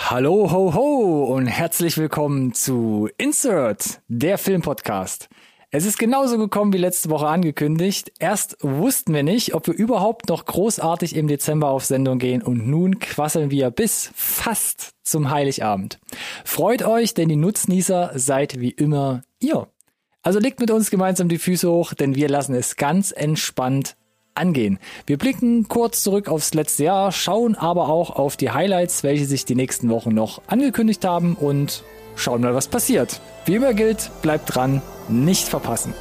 Hallo, ho, ho und herzlich willkommen zu Insert, der Filmpodcast. Es ist genauso gekommen wie letzte Woche angekündigt. Erst wussten wir nicht, ob wir überhaupt noch großartig im Dezember auf Sendung gehen und nun quasseln wir bis fast zum Heiligabend. Freut euch, denn die Nutznießer seid wie immer ihr. Also legt mit uns gemeinsam die Füße hoch, denn wir lassen es ganz entspannt angehen. Wir blicken kurz zurück aufs letzte Jahr, schauen aber auch auf die Highlights, welche sich die nächsten Wochen noch angekündigt haben und schauen mal, was passiert. Wie immer gilt, bleibt dran, nicht verpassen.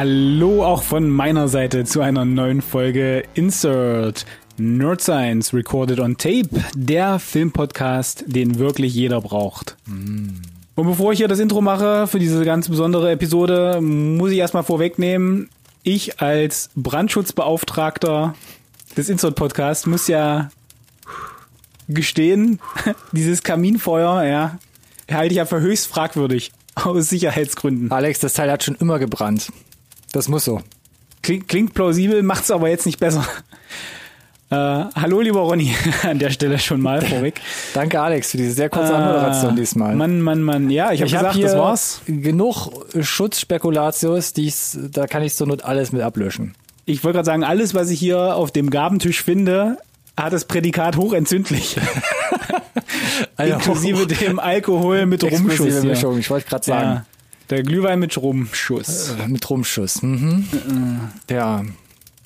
Hallo auch von meiner Seite zu einer neuen Folge Insert Nerd Science Recorded on Tape, der Filmpodcast, den wirklich jeder braucht. Und bevor ich hier das Intro mache für diese ganz besondere Episode, muss ich erstmal vorwegnehmen, ich als Brandschutzbeauftragter des Insert Podcasts muss ja gestehen, dieses Kaminfeuer, ja, halte ich ja für höchst fragwürdig aus Sicherheitsgründen. Alex, das Teil hat schon immer gebrannt. Das muss so. Klingt, klingt plausibel, macht's aber jetzt nicht besser. Äh, hallo, lieber Ronny, an der Stelle schon mal vorweg. Danke, Alex, für diese sehr kurze Anmoderation diesmal. Mann, Mann, Mann. Ja, ich habe hab gesagt, hier das war's. genug Schutzspekulatius, die da kann ich zur Not alles mit ablöschen. Ich wollte gerade sagen, alles, was ich hier auf dem Gabentisch finde, hat das Prädikat hochentzündlich. Inklusive dem Alkohol mit Rumschuss. Mischung, ich wollte gerade sagen. Ja, der Glühwein mit Rumschuss. Äh, Mit Rumschuss. Mhm. Ja.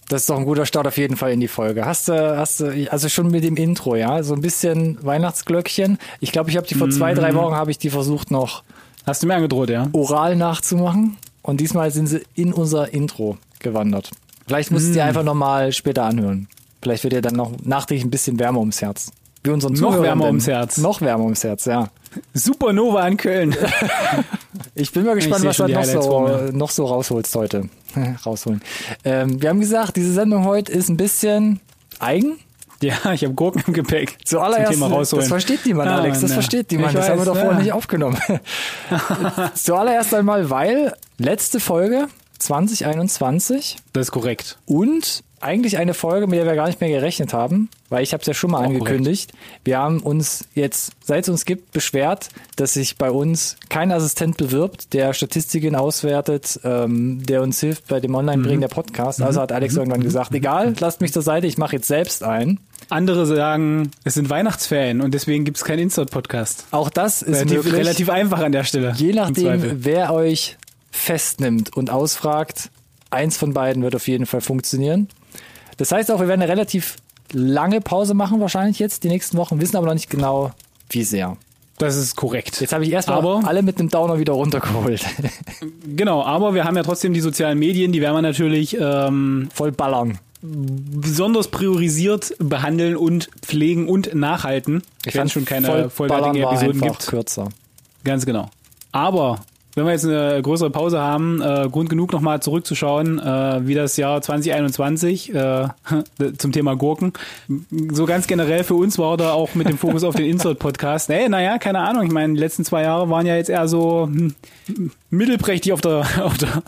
Das ist doch ein guter Start auf jeden Fall in die Folge. Hast du, hast du, also schon mit dem Intro, ja, so ein bisschen Weihnachtsglöckchen. Ich glaube, ich habe die vor zwei, drei Wochen habe ich die versucht noch Hast du mir angedroht, ja? oral nachzumachen und diesmal sind sie in unser Intro gewandert. Vielleicht musst du Hm. dir einfach nochmal später anhören. Vielleicht wird dir dann noch nachträglich ein bisschen wärmer ums Herz. Wie unseren Noch Zuhörern wärmer denn. ums Herz. Noch wärmer ums Herz, ja. Supernova in Köln. Ich bin mal gespannt, was du noch so, noch so rausholst heute. Rausholen. Ähm, wir haben gesagt, diese Sendung heute ist ein bisschen eigen. ja, ich habe Gurken im Gepäck. Zuallererst, Thema rausholen. das versteht niemand, Ja, Alex, das ja. versteht niemand. Ich Das haben wir weiß, doch vorher ja. nicht aufgenommen. Zuallererst einmal, weil letzte Folge 2021 Das ist korrekt. und eigentlich eine Folge, mit der wir gar nicht mehr gerechnet haben, weil ich habe es ja schon mal Auch angekündigt. Wir haben uns jetzt, seit es uns gibt, beschwert, dass sich bei uns kein Assistent bewirbt, der Statistiken auswertet, ähm, der uns hilft bei dem Online-Bringen der Podcast. Also hat Alex irgendwann gesagt, egal, lasst mich zur Seite, ich mache jetzt selbst ein. Andere sagen, es sind Weihnachtsferien und deswegen gibt's keinen Insert-Podcast. Auch das ist Relativ, relativ einfach an der Stelle. Je nachdem, wer euch festnimmt und ausfragt, eins von beiden wird auf jeden Fall funktionieren. Das heißt auch, wir werden eine relativ lange Pause machen, wahrscheinlich jetzt, die nächsten Wochen, wissen aber noch nicht genau, wie sehr. Das ist korrekt. Jetzt habe ich erstmal Aber- alle mit einem Downer wieder runtergeholt. Genau, aber wir haben ja trotzdem die sozialen Medien, die werden wir natürlich ähm, Voll ballern. besonders priorisiert behandeln und pflegen und nachhalten. Wenn es schon keine vollwertigen Episoden gibt. kürzer. Ganz genau. Aber wenn wir jetzt eine größere Pause haben, äh, Grund genug nochmal zurückzuschauen, äh, wie das Jahr 2021 äh, zum Thema Gurken. So ganz generell für uns war da auch mit dem Fokus auf den Insert-Podcast. Ey, naja, keine Ahnung. Ich meine, die letzten zwei Jahre waren ja jetzt eher so hm, mittelprächtig auf der, auf der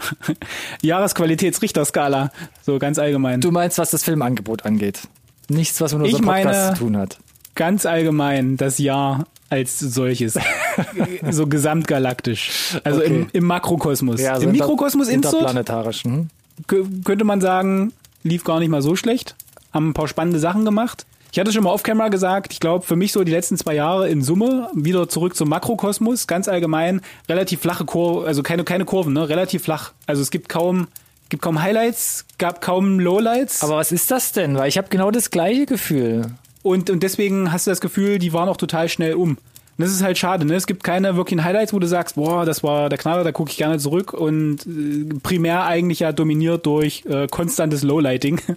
Jahresqualitätsrichterskala. So ganz allgemein. Du meinst, was das Filmangebot angeht? Nichts, was mit Ich unserem Podcast meine- zu tun hat. ganz allgemein das Jahr als solches. so gesamtgalaktisch. Also Okay. im, im Makrokosmos. Ja, so Im Mikrokosmos Interplanetarisch. Mhm. kö- könnte man sagen, lief gar nicht mal so schlecht. Haben ein paar spannende Sachen gemacht. Ich hatte schon mal off-camera gesagt, ich glaube, für mich so die letzten zwei Jahre in Summe wieder zurück zum Makrokosmos, ganz allgemein, relativ flache Kurven, also keine, keine Kurven, ne? relativ flach. Also es gibt kaum, gibt kaum Highlights, gab kaum Lowlights. Aber was ist das denn? Weil ich habe genau das gleiche Gefühl. Und, und deswegen hast du das Gefühl, die waren auch total schnell um. Und das ist halt schade, ne? Es gibt keine wirklichen Highlights, wo du sagst, boah, das war der Knaller, da gucke ich gerne zurück. Und äh, primär eigentlich ja dominiert durch äh, konstantes Lowlighting.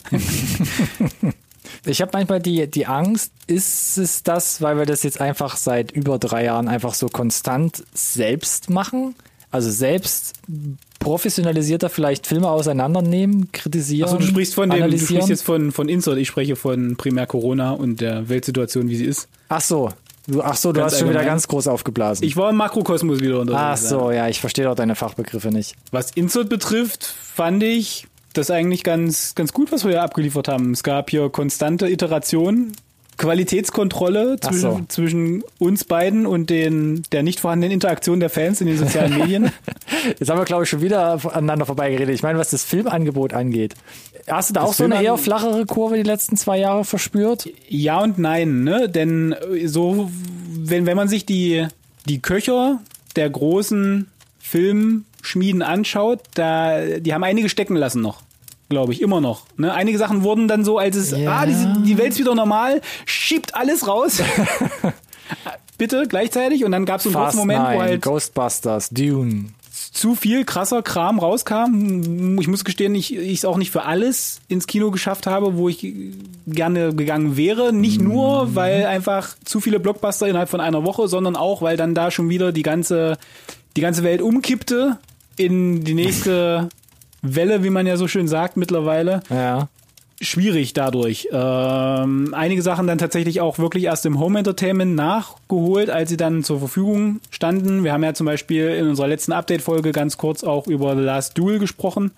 Ich habe manchmal die, die Angst, ist es das, weil wir das jetzt einfach seit über drei Jahren einfach so konstant selbst machen? Also selbst professionalisierter vielleicht Filme auseinandernehmen, kritisieren. Also du sprichst von dem, du sprichst jetzt von, von Insert, ich spreche von primär Corona und der Weltsituation, wie sie ist. Ach so. Du, ach so, du Ganz hast schon wieder ganz groß aufgeblasen. Ich war im Makrokosmos wieder unterwegs. ach so, ja, ich verstehe doch deine Fachbegriffe nicht. Was Insert betrifft, fand ich das eigentlich ganz, ganz gut, was wir hier abgeliefert haben. Es gab hier konstante Iterationen, Qualitätskontrolle zwischen, so. zwischen uns beiden und den, der nicht vorhandenen Interaktion der Fans in den sozialen Medien. Jetzt haben wir, glaube ich, schon wieder aneinander vorbeigeredet. Ich meine, was das Filmangebot angeht. Hast du da Das auch so eine eher flachere Kurve die letzten zwei Jahre verspürt? Ja und nein, ne? Denn äh, so, wenn, wenn man sich die, die Köcher der großen Filmschmieden anschaut, da, die haben einige stecken lassen noch. Glaube ich, immer noch. Ne? Einige Sachen wurden dann so, als es, Ja. ah, die, die Welt ist wieder normal, schiebt alles raus. Bitte, gleichzeitig. Und dann gab es einen Fast kurzen Moment, wo Nine, halt Ghostbusters, Dune. zu viel krasser Kram rauskam. Ich muss gestehen, ich es auch nicht für alles ins Kino geschafft habe, wo ich gerne gegangen wäre. Nicht nur, weil einfach zu viele Blockbuster innerhalb von einer Woche, sondern auch, weil dann da schon wieder die ganze, die ganze Welt umkippte in die nächste Welle, wie man ja so schön sagt mittlerweile Ja. schwierig dadurch. Ähm, einige Sachen dann tatsächlich auch wirklich erst im Home Entertainment nachgeholt, als sie dann zur Verfügung standen. Wir haben ja zum Beispiel in unserer letzten Update-Folge ganz kurz auch über The Last Duel gesprochen.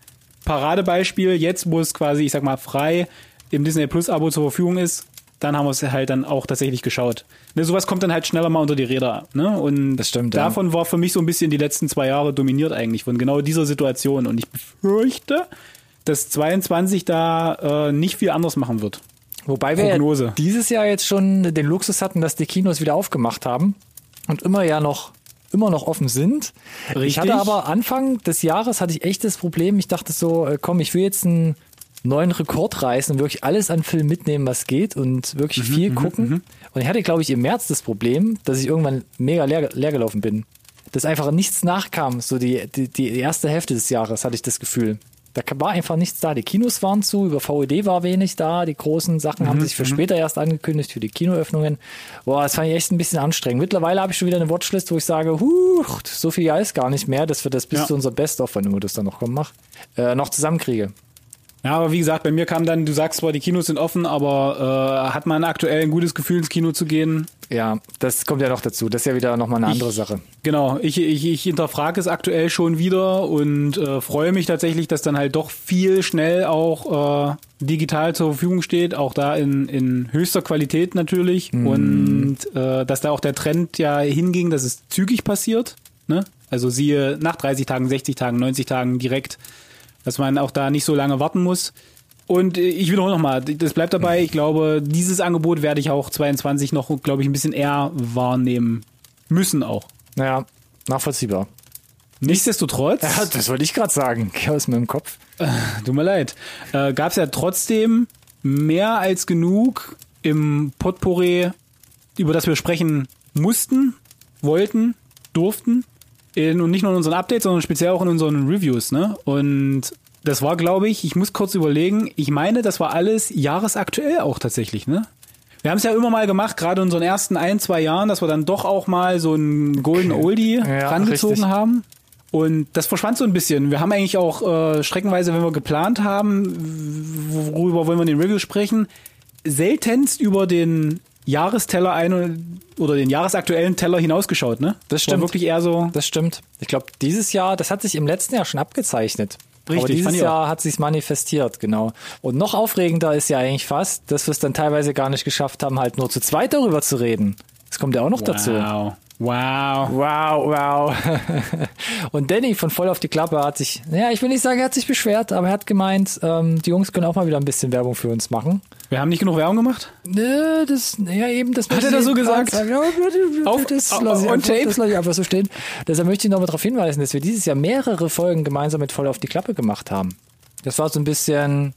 Paradebeispiel, jetzt wo es quasi, ich sag mal, frei im Disney Plus Abo zur Verfügung ist, dann haben wir es halt dann auch tatsächlich geschaut. Ne, sowas kommt dann halt schneller mal unter die Räder. Ne? Und Das stimmt, ja. davon war für mich so ein bisschen die letzten zwei Jahre dominiert eigentlich, von genau dieser Situation. Und ich befürchte, dass 22 da äh, nicht viel anders machen wird. Wobei wir Prognose. ja dieses Jahr jetzt schon den Luxus hatten, dass die Kinos wieder aufgemacht haben und immer ja noch immer noch offen sind. Ich Richtig. hatte aber Anfang des Jahres hatte ich echt das Problem, ich dachte so, äh, komm, ich will jetzt einen neuen Rekord reißen und wirklich alles an Film mitnehmen, was geht und wirklich Mhm, viel gucken. Und ich hatte, glaube ich, im März das Problem, dass ich irgendwann mega leer, leer gelaufen bin. Dass einfach nichts nachkam. So die, die, die erste Hälfte des Jahres hatte ich das Gefühl. Da war einfach nichts da. Die Kinos waren zu, über VOD war wenig da. Die großen Sachen Mhm, haben sich für später erst angekündigt, für die Kinoöffnungen. Boah, das fand ich echt ein bisschen anstrengend. Mittlerweile habe ich schon wieder eine Watchlist, wo ich sage, huch, so viel Jahr ist gar nicht mehr, dass wir das bis Ja. zu unser Best-of, wenn du das dann noch kommen mach, äh, noch zusammenkriege. Ja, aber wie gesagt, bei mir kam dann, du sagst zwar, die Kinos sind offen, aber äh, hat man aktuell ein gutes Gefühl, ins Kino zu gehen? Ja, das kommt ja noch dazu. Das ist ja wieder nochmal eine andere Sache. Genau, ich, ich, ich hinterfrage es aktuell schon wieder und äh, freue mich tatsächlich, dass dann halt doch viel schnell auch äh, digital zur Verfügung steht, auch da in, in höchster Qualität natürlich und äh, dass da auch der Trend ja hinging, dass es zügig passiert. Ne? Also siehe nach 30 Tagen, 60 Tagen, 90 Tagen direkt, dass man auch da nicht so lange warten muss. Und äh, ich wiederhole nochmal, das bleibt dabei. Ich glaube, dieses Angebot werde ich auch 22 noch, glaube ich, ein bisschen eher wahrnehmen müssen auch. Ja, nachvollziehbar. Nichtsdestotrotz, Ja, das wollte ich gerade sagen. Geh aus meinem Kopf. tut mir leid, äh, gab es ja trotzdem mehr als genug im Potpourri, über das wir sprechen mussten, wollten, durften. In, und nicht nur in unseren Updates, sondern speziell auch in unseren Reviews. Ne? Und das war, glaube ich, ich muss kurz überlegen, ich meine, das war alles jahresaktuell auch tatsächlich. Ne? Wir haben es ja immer mal gemacht, gerade in unseren ersten ein, zwei Jahren, dass wir dann doch auch mal so einen Golden Oldie Ja, rangezogen richtig. haben. Und das verschwand so ein bisschen. Wir haben eigentlich auch äh, streckenweise, wenn wir geplant haben, worüber wollen wir in den Reviews sprechen, seltenst über den Jahresteller ein oder den jahresaktuellen Teller hinausgeschaut, ne? Das War stimmt. wirklich eher so. Das stimmt. Ich glaube, dieses Jahr, das hat sich im letzten Jahr schon abgezeichnet. Richtig, Aber dieses Jahr hat sich's manifestiert, genau. Und noch aufregender ist ja eigentlich fast, dass wir es dann teilweise gar nicht geschafft haben, halt nur zu zweit darüber zu reden. Das kommt ja auch noch dazu. Wow. Wow. Wow. Und Danny von voll auf die Klappe hat sich, ja, ich will nicht sagen, er hat sich beschwert, aber er hat gemeint, ähm, die Jungs können auch mal wieder ein bisschen Werbung für uns machen. Wir haben nicht genug Werbung gemacht? Nö, das, ja eben, das Hat er das so gesagt? sagen. Ja, Auf- das au- lasse ich, einfach- tape? das lasse ich einfach so stehen. Deshalb möchte ich noch mal darauf hinweisen, dass wir dieses Jahr mehrere Folgen gemeinsam mit voll auf die Klappe gemacht haben. Das war so ein bisschen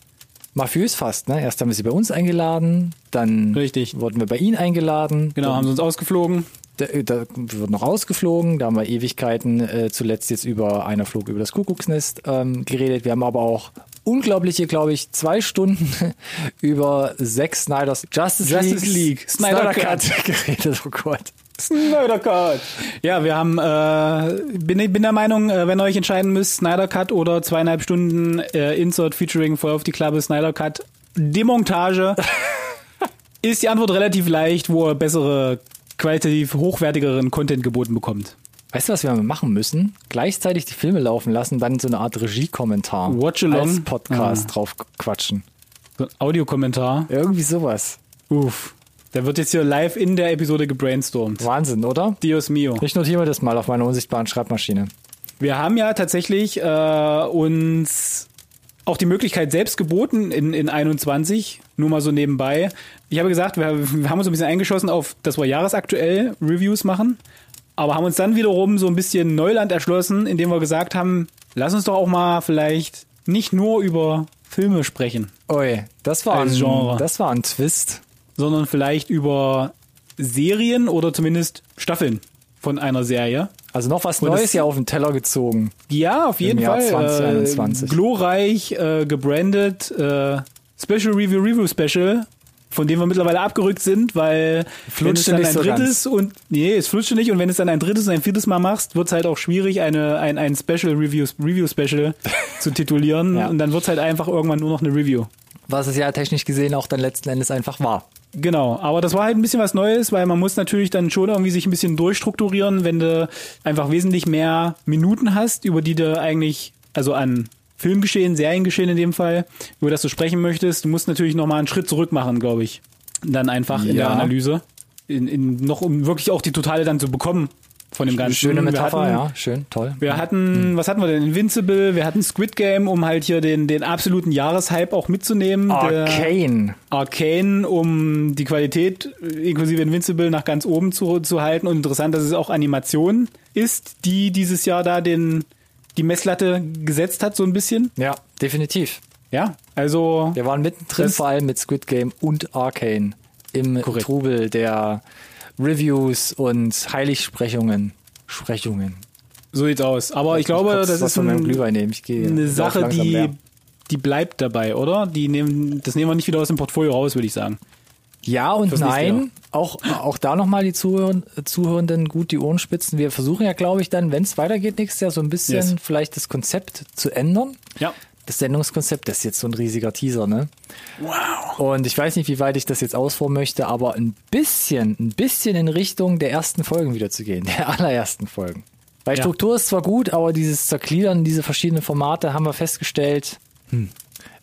mafiös fast, ne? Erst haben wir sie bei uns eingeladen, dann Richtig. wurden wir bei ihnen eingeladen. Genau, haben sie uns ausgeflogen. Da, da wird noch ausgeflogen, da haben wir Ewigkeiten äh, zuletzt jetzt über einer Flug über das Kuckucksnest ähm, geredet. Wir haben aber auch unglaubliche, glaube ich, zwei Stunden über Zack Snyders Justice, Justice League, League, Snyder Cut. geredet. Oh Gott. Snyder Cut. Ja, wir haben, äh, bin, bin der Meinung, äh, wenn ihr euch entscheiden müsst, Snyder Cut oder zweieinhalb Stunden äh, Insert featuring voll auf die Klappe Snyder Cut, Demontage, ist die Antwort relativ leicht, wo ihr bessere, qualitativ hochwertigeren Content geboten bekommt. Weißt du, was wir machen müssen? Gleichzeitig die Filme laufen lassen, dann so eine Art Regiekommentar als Podcast drauf quatschen. So ein Audiokommentar. Irgendwie sowas. Uff. Der wird jetzt hier live in der Episode gebrainstormt. Wahnsinn, oder? Dios mio. Ich notiere mir das mal auf meiner unsichtbaren Schreibmaschine. Wir haben ja tatsächlich äh, uns auch die Möglichkeit selbst geboten in, in 21, nur mal so nebenbei. Ich habe gesagt, wir, wir haben uns ein bisschen eingeschossen auf, dass wir jahresaktuell Reviews machen, aber haben uns dann wiederum so ein bisschen Neuland erschlossen, indem wir gesagt haben, lass uns doch auch mal vielleicht nicht nur über Filme sprechen, Ui, das war, ein, Genre. das war ein Twist. sondern vielleicht über Serien oder zumindest Staffeln von einer Serie. Also noch was Und Neues hier auf den Teller gezogen. Ja, auf jeden Fall. 2021. Äh, glorreich, äh, gebrandet, äh, Special Review Review Special, von dem wir mittlerweile abgerückt sind, weil wenn es dann nicht ein so drittes und nee, es flutscht nicht und wenn es dann ein drittes und ein viertes Mal machst, wird es halt auch schwierig, eine, ein, ein Special Review, Review Special zu titulieren Ja. und dann wird es halt einfach irgendwann nur noch eine Review. Was es ja technisch gesehen auch dann letzten Endes einfach war. Genau, aber das war halt ein bisschen was Neues, weil man muss natürlich dann schon irgendwie sich ein bisschen durchstrukturieren, wenn du einfach wesentlich mehr Minuten hast, über die du eigentlich, also an Filmgeschehen, Seriengeschehen in dem Fall, über das du sprechen möchtest. Du musst natürlich nochmal einen Schritt zurück machen, glaube ich. Dann einfach in der Ja. Analyse. In, in, noch um wirklich auch die Totale dann zu bekommen von dem Ganzen. Schöne Metapher, hatten, ja, schön, toll. Wir hatten, was hatten wir denn? Invincible, wir hatten Squid Game, um halt hier den, den absoluten Jahreshype auch mitzunehmen. Arcane. Arcane, um die Qualität äh, inklusive Invincible nach ganz oben zu, zu halten. Und interessant, dass es auch Animation ist, die dieses Jahr da den, die Messlatte gesetzt hat, so ein bisschen. Ja, definitiv. Ja, also Wir waren mittendrin, vor allem mit Squid Game und Arcane im Korrekt. Trubel der Reviews und Heiligsprechungen. Sprechungen. so sieht's aus. Aber ich glaube, Kurz das ist ein. Ich eine Sache, die, die bleibt dabei, oder? Die nehmen, das nehmen wir nicht wieder aus dem Portfolio raus, würde ich sagen. Ja und Fürs nein. Auch, auch da nochmal die Zuhörer, Zuhörenden gut die Ohren spitzen. Wir versuchen ja, glaube ich, dann, wenn es weitergeht nächstes Jahr, so ein bisschen Yes. vielleicht das Konzept zu ändern. Ja. Das Sendungskonzept, das ist jetzt so ein riesiger Teaser, ne? Wow. Und ich weiß nicht, wie weit ich das jetzt ausformen möchte, aber ein bisschen, ein bisschen in Richtung der ersten Folgen wieder zu gehen, der allerersten Folgen. Weil Ja. Struktur ist zwar gut, aber dieses Zergliedern, diese verschiedenen Formate haben wir festgestellt, hm,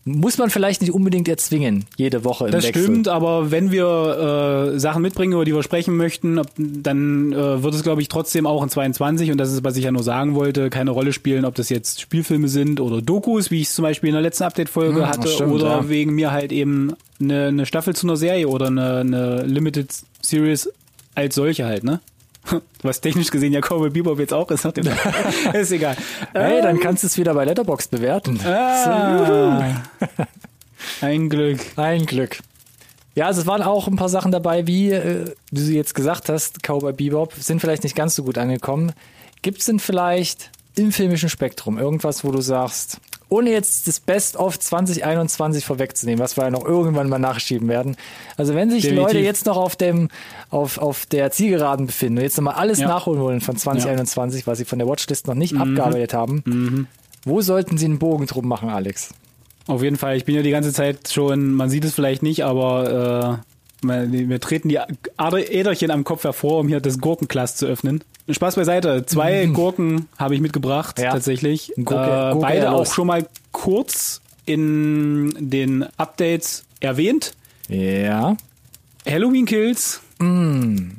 muss man vielleicht nicht unbedingt erzwingen, jede Woche im Das Wechsel. stimmt, aber wenn wir äh, Sachen mitbringen, über die wir sprechen möchten, ob, dann äh, wird es, glaube ich, trotzdem auch in 22, und das ist, was ich ja nur sagen wollte, keine Rolle spielen, ob das jetzt Spielfilme sind oder Dokus, wie ich es zum Beispiel in der letzten Update-Folge Hm, hatte, stimmt, oder ja. wegen mir halt eben eine, eine Staffel zu einer Serie oder eine, eine Limited Series als solche halt, ne? Was technisch gesehen ja Cowboy Bebop jetzt auch ist. Ist egal. Hey, dann kannst du es wieder bei Letterbox bewerten. Ah, ein Glück. Ein Glück. Ja, also es waren auch ein paar Sachen dabei, wie äh, du sie jetzt gesagt hast, Cowboy Bebop, sind vielleicht nicht ganz so gut angekommen. Gibt es denn vielleicht im filmischen Spektrum irgendwas, wo du sagst, ohne jetzt das Best of 2021 vorwegzunehmen, was wir ja noch irgendwann mal nachschieben werden. Also wenn sich Definitiv. Leute jetzt noch auf dem auf, auf der Zielgeraden befinden und jetzt nochmal alles Ja. nachholen wollen von 2021, was sie von der Watchlist noch Mhm. nicht abgearbeitet haben, wo sollten sie einen Bogen drum machen, Alex? Auf jeden Fall. Ich bin ja die ganze Zeit schon, man sieht es vielleicht nicht, aber äh, mir treten die Äderchen am Kopf hervor, um hier das Gurkenglas zu öffnen. Spaß beiseite. Zwei Gurken habe ich mitgebracht, Ja. tatsächlich. Gurke- äh, Gurke beide auch schon mal kurz in den Updates erwähnt. Ja. Halloween Kills Mm.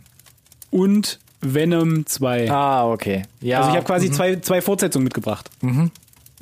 und Venom 2. Ah, okay. Ja. Also ich habe quasi zwei, zwei Fortsetzungen mitgebracht.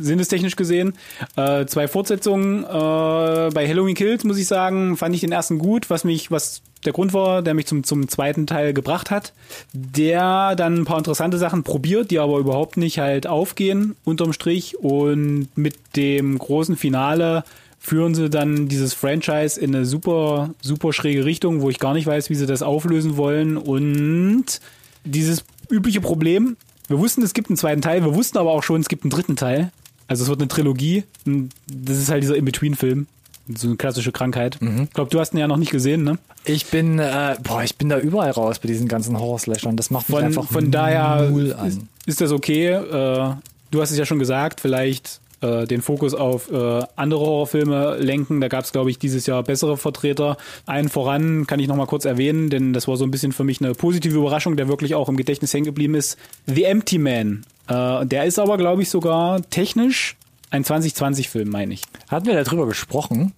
Sinnestechnisch gesehen. Äh, zwei Fortsetzungen. Äh, bei Halloween Kills, muss ich sagen, fand ich den ersten gut, was mich, was der Grund war, der mich zum, zum zweiten Teil gebracht hat. Der dann ein paar interessante Sachen probiert, die aber überhaupt nicht halt aufgehen, unterm Strich. Und mit dem großen Finale führen sie dann dieses Franchise in eine super, super schräge Richtung, wo ich gar nicht weiß, wie sie das auflösen wollen. Und dieses übliche Problem, wir wussten, es gibt einen zweiten Teil, wir wussten aber auch schon, es gibt einen dritten Teil. Also es wird eine Trilogie. Das ist halt dieser In-Between-Film. So eine klassische Krankheit. Ich glaube, du hast ihn ja noch nicht gesehen, ne? Ich bin, äh, boah, ich bin da überall raus bei diesen ganzen Horror-Slashern. Das macht mich Von, einfach von daher null ist, ist das okay. Äh, du hast es ja schon gesagt, vielleicht äh, den Fokus auf äh, andere Horrorfilme lenken. Da gab es, glaube ich, dieses Jahr bessere Vertreter. Einen voran kann ich noch mal kurz erwähnen, denn das war so ein bisschen für mich eine positive Überraschung, der wirklich auch im Gedächtnis hängen geblieben ist. The Empty Man. Äh, der ist aber, glaube ich, sogar technisch ein 2020-Film, meine ich. Hatten wir darüber gesprochen?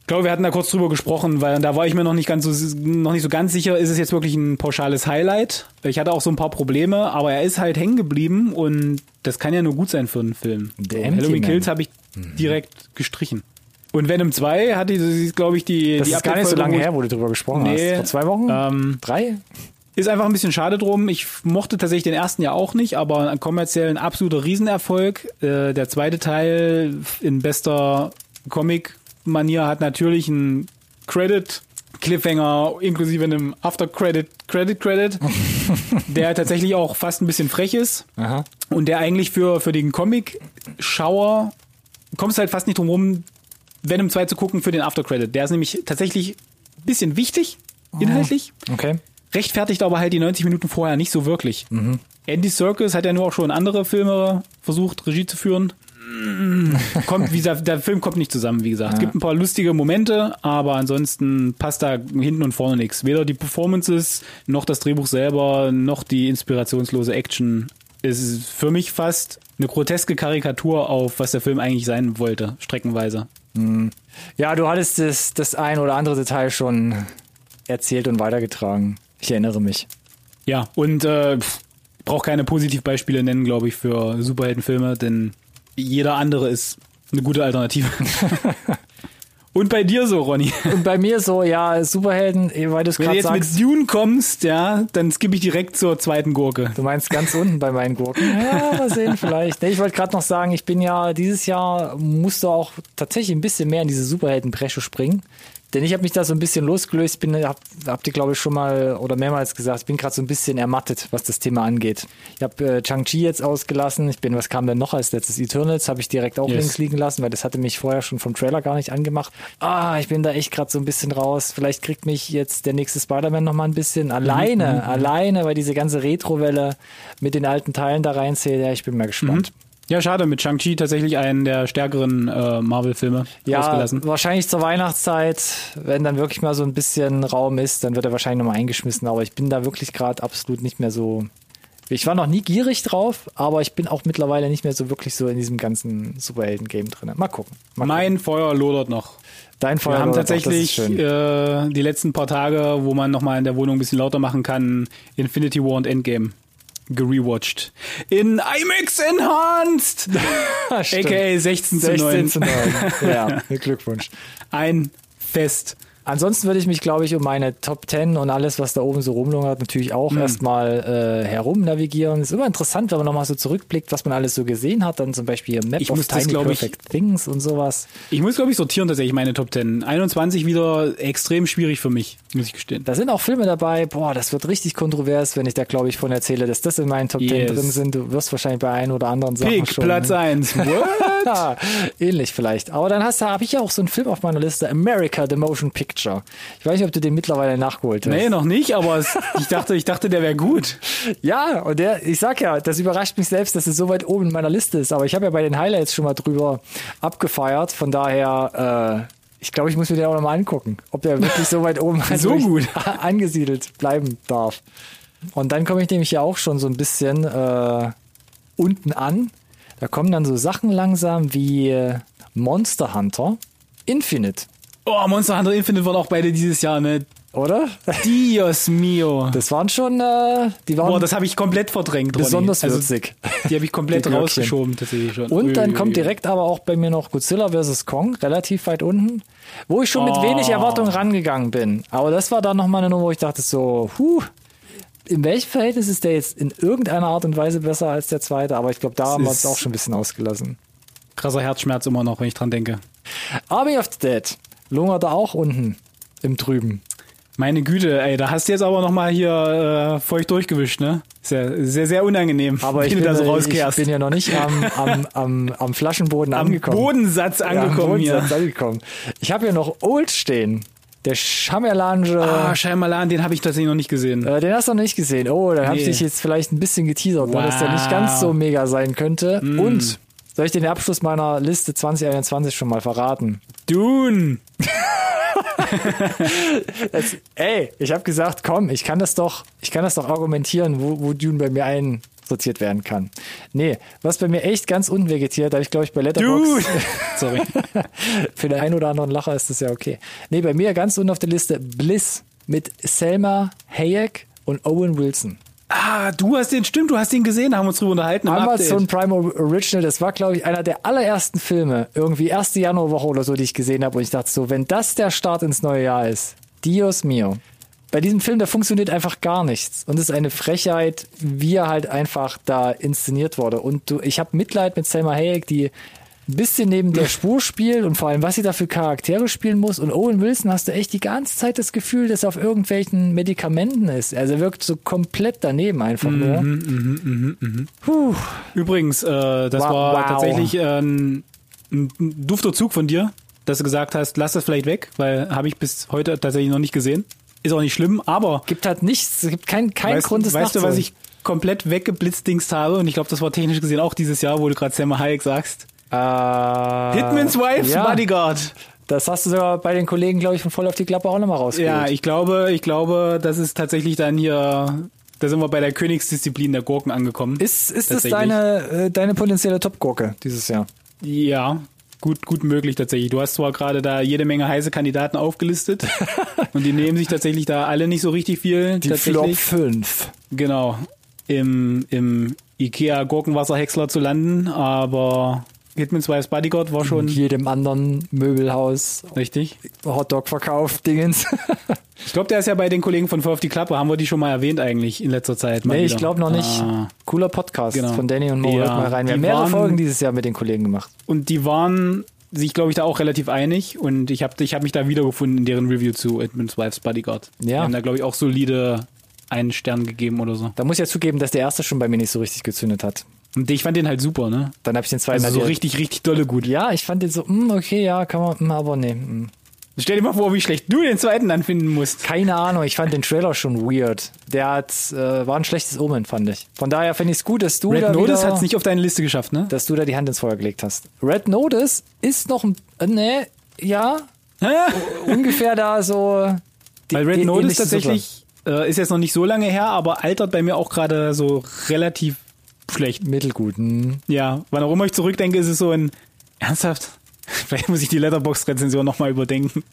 Ich glaube, wir hatten da kurz drüber gesprochen, weil da war ich mir noch nicht ganz so noch nicht so ganz sicher, ist es jetzt wirklich ein pauschales Highlight. Ich hatte auch so ein paar Probleme, aber er ist halt hängen geblieben und das kann ja nur gut sein für einen Film. So, Halloween. Kills habe ich direkt gestrichen. Und Venom 2 hatte, ist, glaube ich, die Das die ist gar nicht so lange ich- her, wo du drüber gesprochen Nee, hast. Vor zwei Wochen? Ähm, Drei? Ist einfach ein bisschen schade drum. Ich mochte tatsächlich den ersten ja auch nicht, aber ein kommerziell ein absoluter Riesenerfolg. Äh, der zweite Teil in bester Comic-Manier hat natürlich einen Credit. Cliffhanger inklusive einem After-Credit, Credit-Credit, der tatsächlich auch fast ein bisschen frech ist Aha. und der eigentlich für, für den Comic-Schauer kommst halt fast nicht drum rum, Venom 2 zu gucken für den After-Credit. Der ist nämlich tatsächlich ein bisschen wichtig, inhaltlich Okay. Rechtfertigt aber halt die 90 Minuten vorher nicht so wirklich. Andy Serkis hat ja nur auch schon andere Filme versucht, Regie zu führen. Mm, kommt, wie gesagt, der Film kommt nicht zusammen, wie gesagt. Es gibt ein paar lustige Momente, aber ansonsten passt da hinten und vorne nichts. Weder die Performances, noch das Drehbuch selber, noch die inspirationslose Action. Es ist für mich fast eine groteske Karikatur auf, was der Film eigentlich sein wollte, streckenweise. Ja, du hattest das, das ein oder andere Detail schon erzählt und weitergetragen. Ich erinnere mich. Ja, und äh, brauche keine Positivbeispiele nennen, glaube ich, für Superheldenfilme, denn jeder andere ist eine gute Alternative. und bei dir so, Ronny. Und bei mir so, ja, Superhelden, eh, weil du es Wenn du gerade jetzt sagst. mit Dune kommst, ja, dann skippe ich direkt zur zweiten Gurke. Du meinst ganz unten bei meinen Gurken? Ja, mal sehen vielleicht. Nee, ich wollte gerade noch sagen, ich bin ja dieses Jahr musste auch tatsächlich ein bisschen mehr in diese Superheldenbresche springen. Denn ich habe mich da so ein bisschen losgelöst, bin, hab, habt ihr glaube ich schon mal oder mehrmals gesagt, ich bin gerade so ein bisschen ermattet, was das Thema angeht. Ich habe äh, Chang-Chi jetzt ausgelassen, ich bin, was kam denn noch als letztes? Eternals habe ich direkt auch Yes. links liegen lassen, weil das hatte mich vorher schon vom Trailer gar nicht angemacht. Ah, ich bin da echt gerade so ein bisschen raus. Vielleicht kriegt mich jetzt der nächste Spider-Man noch mal ein bisschen alleine, alleine, weil diese ganze Retro-Welle mit den alten Teilen da reinzählt. Ja, ich bin mal gespannt. Ja, schade, mit Shang-Chi tatsächlich einen der stärkeren äh, Marvel-Filme Ja, ausgelassen. wahrscheinlich zur Weihnachtszeit, wenn dann wirklich mal so ein bisschen Raum ist, dann wird er wahrscheinlich nochmal eingeschmissen. Aber ich bin da wirklich gerade absolut nicht mehr so. Ich war noch nie gierig drauf, aber ich bin auch mittlerweile nicht mehr so wirklich so in diesem ganzen Superhelden-Game drin. Mal gucken. Mal gucken. Mein Feuer lodert noch. Dein Feuer Wir haben auch, tatsächlich schön. äh, die letzten paar Tage, wo man nochmal in der Wohnung ein bisschen lauter machen kann, Infinity War und Endgame gerewatcht. In IMAX Enhanced! AKA 16 zu 9. 16 zu 9. ja, Glückwunsch. Ein Fest. Ansonsten würde ich mich, glaube ich, um meine Top 10 und alles, was da oben so rumlungert, natürlich auch Hm. erstmal äh, herum navigieren. Ist immer interessant, wenn man nochmal so zurückblickt, was man alles so gesehen hat. Dann zum Beispiel Map Ich of muss das, Tiny ich- Perfect Things und sowas. Ich muss, glaube ich, sortieren tatsächlich meine Top 10. 21 wieder extrem schwierig für mich, muss ich gestehen. Da sind auch Filme dabei, boah, das wird richtig kontrovers, wenn ich da, glaube ich, von erzähle, dass das in meinen Top 10 Yes. drin sind. Du wirst wahrscheinlich bei ein oder anderen Sachen Pick, schon... Platz 1. What? Ähnlich vielleicht. Aber dann hast du, habe ich ja auch so einen Film auf meiner Liste, America, the Motion Picture. Ich weiß nicht, ob du den mittlerweile nachgeholt hast. nee, noch nicht, aber es, ich dachte, ich dachte, der wäre gut. Ja, und der, ich sag ja, das überrascht mich selbst, dass es so weit oben in meiner Liste ist. Aber ich habe ja bei den Highlights schon mal drüber abgefeiert. Von daher, äh, ich glaube, ich muss mir den auch nochmal angucken, ob der wirklich so weit oben So gut. angesiedelt bleiben darf. Und dann komme ich nämlich ja auch schon so ein bisschen äh, unten an. Da kommen dann so Sachen langsam wie äh, Monster Hunter Infinite, Oh, Monster Hunter Infinite waren auch beide dieses Jahr, ne? oder? Dios mio. Das waren schon, äh, die waren Boah, das habe ich komplett verdrängt, Ronny. besonders Also, würzig. Die habe ich komplett rausgeschoben, tatsächlich schon. Und dann Ui, kommt ui, direkt aber auch bei mir noch Godzilla vs. Kong, relativ weit unten, wo ich schon mit Oh. wenig Erwartung rangegangen bin. Aber das war dann nochmal eine Nummer, wo ich dachte so, huh, in welchem Verhältnis ist der jetzt in irgendeiner Art und Weise besser als der zweite? Aber ich glaube, da haben wir ist- auch schon ein bisschen ausgelassen. Krasser Herzschmerz immer noch, wenn ich dran denke. Army of the Dead lungert da auch unten im Trüben. Meine Güte, ey, da hast du jetzt aber nochmal hier äh, feucht durchgewischt, ne? Sehr, sehr, sehr unangenehm, Aber ich du bin, da so ich rauskehrst. bin ja noch nicht am, am, am, am Flaschenboden Am angekommen. Bodensatz Ja, am angekommen Bodensatz hier. angekommen. Ich habe hier noch Old stehen. Der Schamerlange. Ah, Shyamalan, den habe ich tatsächlich noch nicht gesehen. Äh, den hast du noch nicht gesehen. Oh, da habe ich Nee. dich jetzt vielleicht ein bisschen geteasert, weil das ja nicht Wow. Mm. ganz so mega sein könnte. Und soll ich den Abschluss meiner Liste 2021 schon mal verraten? Dune. Das, ey, ich habe gesagt, komm, ich kann das doch, ich kann das doch argumentieren, wo, wo Dune bei mir einsortiert werden kann. Nee, was bei mir echt ganz unten vegetiert, da ich glaube ich bei Dune. Letterboxd Sorry. für den einen oder anderen Lacher ist das ja okay. Nee, bei mir ganz unten auf der Liste Bliss mit Selma Hayek und Owen Wilson. Ah, du hast den, stimmt, du hast den gesehen, haben uns drüber unterhalten. Amazon. Prime Original, das war, glaube ich, einer der allerersten Filme, irgendwie erste Januarwoche oder so, die ich gesehen habe. Und ich dachte so, wenn das der Start ins neue Jahr ist, Dios mio. Bei diesem Film, da funktioniert einfach gar nichts. Und es ist eine Frechheit, wie er halt einfach da inszeniert wurde. Und du, ich habe Mitleid mit Selma Hayek, die ein bisschen neben der Spur spielt und vor allem, was sie da für Charaktere spielen muss. Und Owen Wilson hast du echt die ganze Zeit das Gefühl, dass er auf irgendwelchen Medikamenten ist. Also er wirkt so komplett daneben einfach nur. Puh. Übrigens, äh, das Wow, war wow. tatsächlich äh, ein, dufter Zug von dir, dass du gesagt hast, lass das vielleicht weg, weil habe ich bis heute tatsächlich noch nicht gesehen. Ist auch nicht schlimm, aber gibt halt nichts, es gibt keinen kein weißt, Grund, es weißt du, was ich komplett weggeblitzdingst habe? Und ich glaube, das war technisch gesehen auch dieses Jahr, wo du gerade Selma Hayek sagst. Äh, Hitman's Wife, ja. Bodyguard. Das hast du sogar bei den Kollegen, glaube ich, von voll auf die Klappe auch nochmal rausgeholt. Ja, ich glaube, ich glaube, das ist tatsächlich dann hier, da sind wir bei der Königsdisziplin der Gurken angekommen. ist ist das deine, äh, deine potenzielle Topgurke dieses Jahr? Ja, gut, gut möglich tatsächlich. Du hast zwar gerade da jede Menge heiße Kandidaten aufgelistet und die nehmen sich tatsächlich da alle nicht so richtig viel. Die Flop tatsächlich. 5. Genau. Im, im Ikea Gurkenwasserhäcksler zu landen, aber Hitman's Wife's Bodyguard war schon Und jedem anderen Möbelhaus, richtig. Hotdog-Verkauf, Dingens. Ich glaube, der ist ja bei den Kollegen von Voll auf die Klappe. Haben wir die schon mal erwähnt eigentlich in letzter Zeit? Mal nee, ich glaube noch nicht. Ah. Cooler Podcast Genau. von Danny und Mo. Ja, mal rein. Wir haben mehrere waren- Folgen dieses Jahr mit den Kollegen gemacht. Und die waren sich, glaube ich, da auch relativ einig. Und ich habe ich hab mich da wiedergefunden in deren Review zu Hitman's Wife's Bodyguard. Ja. Die haben da, glaube ich, auch solide einen Stern gegeben oder so. Da muss ich ja zugeben, dass der erste schon bei mir nicht so richtig gezündet hat. Und ich fand den halt super, ne? Dann habe ich den zweiten Also so richtig, richtig dolle gut. Ja, ich fand den so, mm, okay, ja, kann man, mm, aber nee. mm. Stell dir mal vor, wie schlecht du den zweiten dann finden musst. Keine Ahnung, ich fand den Trailer schon weird. Der hat, äh, war ein schlechtes Omen, fand ich. Von daher finde ich es gut, dass du Red da Notice hat es nicht auf deine Liste geschafft, ne? dass du da die Hand ins Feuer gelegt hast. Red Notice ist noch ein, äh, ne, ja, ungefähr da so. die- Weil Red die Notice tatsächlich äh, ist jetzt noch nicht so lange her, aber altert bei mir auch gerade so relativ schlecht. Suppe. Mittelgut. Hm. Ja, wann auch immer ich zurückdenke, ist es so ein ernsthaft. Vielleicht muss ich die Letterbox-Rezension nochmal überdenken.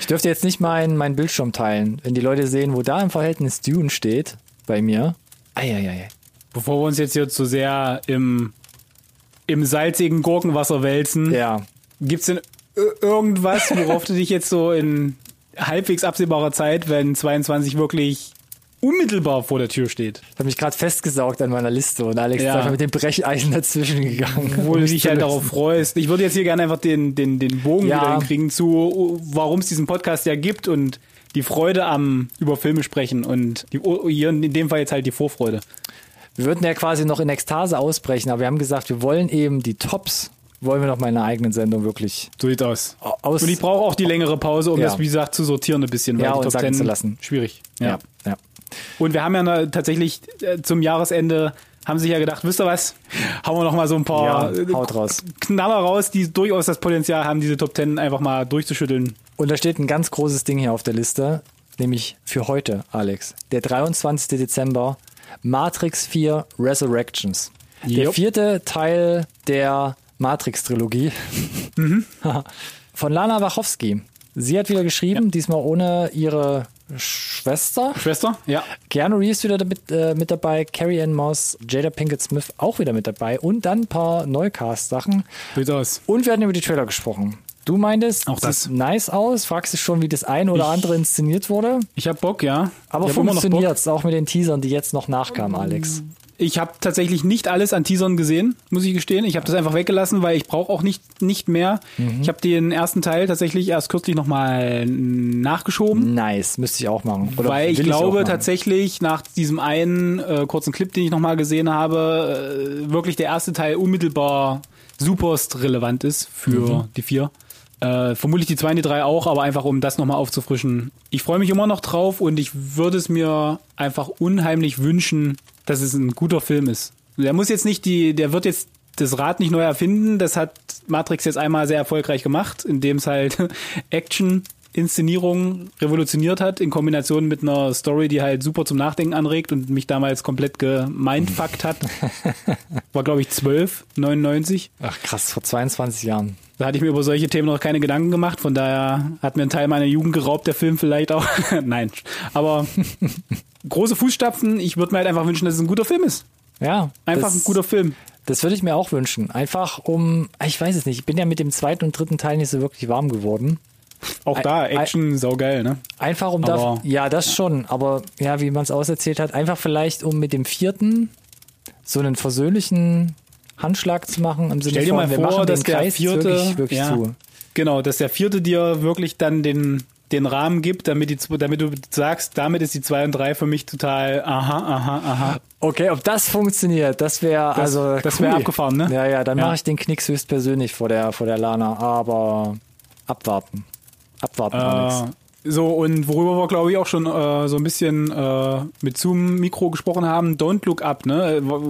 Ich dürfte jetzt nicht meinen mein Bildschirm teilen. Wenn die Leute sehen, wo da im Verhältnis Dune steht, bei mir. Eieiei. Bevor wir uns jetzt hier zu sehr im, im salzigen Gurkenwasser wälzen, Ja. gibt's denn ir- irgendwas, worauf du dich jetzt so in halbwegs absehbarer Zeit, wenn 22 wirklich unmittelbar vor der Tür steht, Ich habe mich gerade festgesaugt an meiner Liste und Alex Ja. ist einfach mit dem Brecheisen dazwischen gegangen. wo um du dich halt darauf freust. Ich würde jetzt hier gerne einfach den, den, den Bogen Ja. wieder hinkriegen zu, warum es diesen Podcast ja gibt und die Freude am über Filme sprechen und die, hier in dem Fall jetzt halt die Vorfreude. Wir würden ja quasi noch in Ekstase ausbrechen, aber wir haben gesagt, wir wollen eben die Tops, wollen wir noch mal in einer eigenen Sendung wirklich So sieht aus. aus. Und ich brauche auch die längere Pause, um Ja. das, wie gesagt, zu sortieren ein bisschen, weil Ja, die und Top sacken 10 zu lassen. schwierig. ja, Ja. ja. Und wir haben ja tatsächlich äh, zum Jahresende haben sich ja gedacht, wisst ihr was? Hauen wir noch mal so ein paar Ja, haut raus. Knaller raus, die durchaus das Potenzial haben, diese Top 10 einfach mal durchzuschütteln. Und da steht ein ganz großes Ding hier auf der Liste, nämlich für heute, Alex. Der 23. Dezember, Matrix 4 Resurrections. Der vierte Teil der Matrix-Trilogie. Mhm. Von Lana Wachowski. Sie hat wieder geschrieben, diesmal ohne ihre Schwester. Schwester? Ja. Keanu Reeves wieder mit, äh, mit dabei, Carrie Ann Moss, Jada Pinkett Smith auch wieder mit dabei und dann ein paar Neukast-Sachen. Sieht aus. Und wir hatten über die Trailer gesprochen. Du meintest, Auch das. sieht nice aus, fragst dich schon, wie das ein oder Ich- andere inszeniert wurde. Ich hab Bock, ja. Aber Bock. funktioniert's auch mit den Teasern, die jetzt noch nachkamen, Alex? Ich habe tatsächlich nicht alles an Teasern gesehen, muss ich gestehen. Ich habe das einfach weggelassen, weil ich brauche auch nicht, nicht mehr. Mhm. Ich habe den ersten Teil tatsächlich erst kürzlich nochmal nachgeschoben. Nice, müsste ich auch machen. Oder weil ich glaube tatsächlich nach diesem einen äh, kurzen Clip, den ich nochmal gesehen habe, äh, wirklich der erste Teil unmittelbar superst relevant ist für Mhm. die vier. Äh, vermutlich die zwei und die drei auch, aber einfach um das nochmal aufzufrischen. Ich freue mich immer noch drauf und ich würde es mir einfach unheimlich wünschen, dass es ein guter Film ist. Der muss jetzt nicht die, der wird jetzt das Rad nicht neu erfinden. Das hat Matrix jetzt einmal sehr erfolgreich gemacht, indem es halt Action, Inszenierung revolutioniert hat, in Kombination mit einer Story, die halt super zum Nachdenken anregt und mich damals komplett gemindfuckt hat. War, glaube ich, 12, 99. Ach krass, vor 22 Jahren. Da hatte ich mir über solche Themen noch keine Gedanken gemacht. Von daher hat mir ein Teil meiner Jugend geraubt, der Film vielleicht auch. Nein. Aber große Fußstapfen. Ich würde mir halt einfach wünschen, dass es ein guter Film ist. Ja. Einfach das, ein guter Film. Das würde ich mir auch wünschen. Einfach um, ich weiß es nicht, ich bin ja mit dem zweiten und dritten Teil nicht so wirklich warm geworden. Auch da, Action, saugeil, ne? Einfach um da, ja, das schon, aber ja, wie man es auserzählt hat, einfach vielleicht um mit dem vierten so einen versöhnlichen Handschlag zu machen im Sinne Stell dir von, mal wir vor, machen dass den Kreis der vierte, wirklich, wirklich ja, zu. genau, dass der vierte dir wirklich dann den, den Rahmen gibt, damit, die, damit du sagst, damit ist die zwei und drei für mich total aha, aha, aha. Okay, ob das funktioniert, das wäre also das wär cool. abgefahren, ne? Ja, ja, dann Ja. mache ich den Knicks höchstpersönlich vor der vor der Lana, aber abwarten. Abwarten Alex. Äh, so, und worüber wir, glaube ich, auch schon äh, so ein bisschen äh, mit Zoom-Mikro gesprochen haben, Don't Look Up, ne? War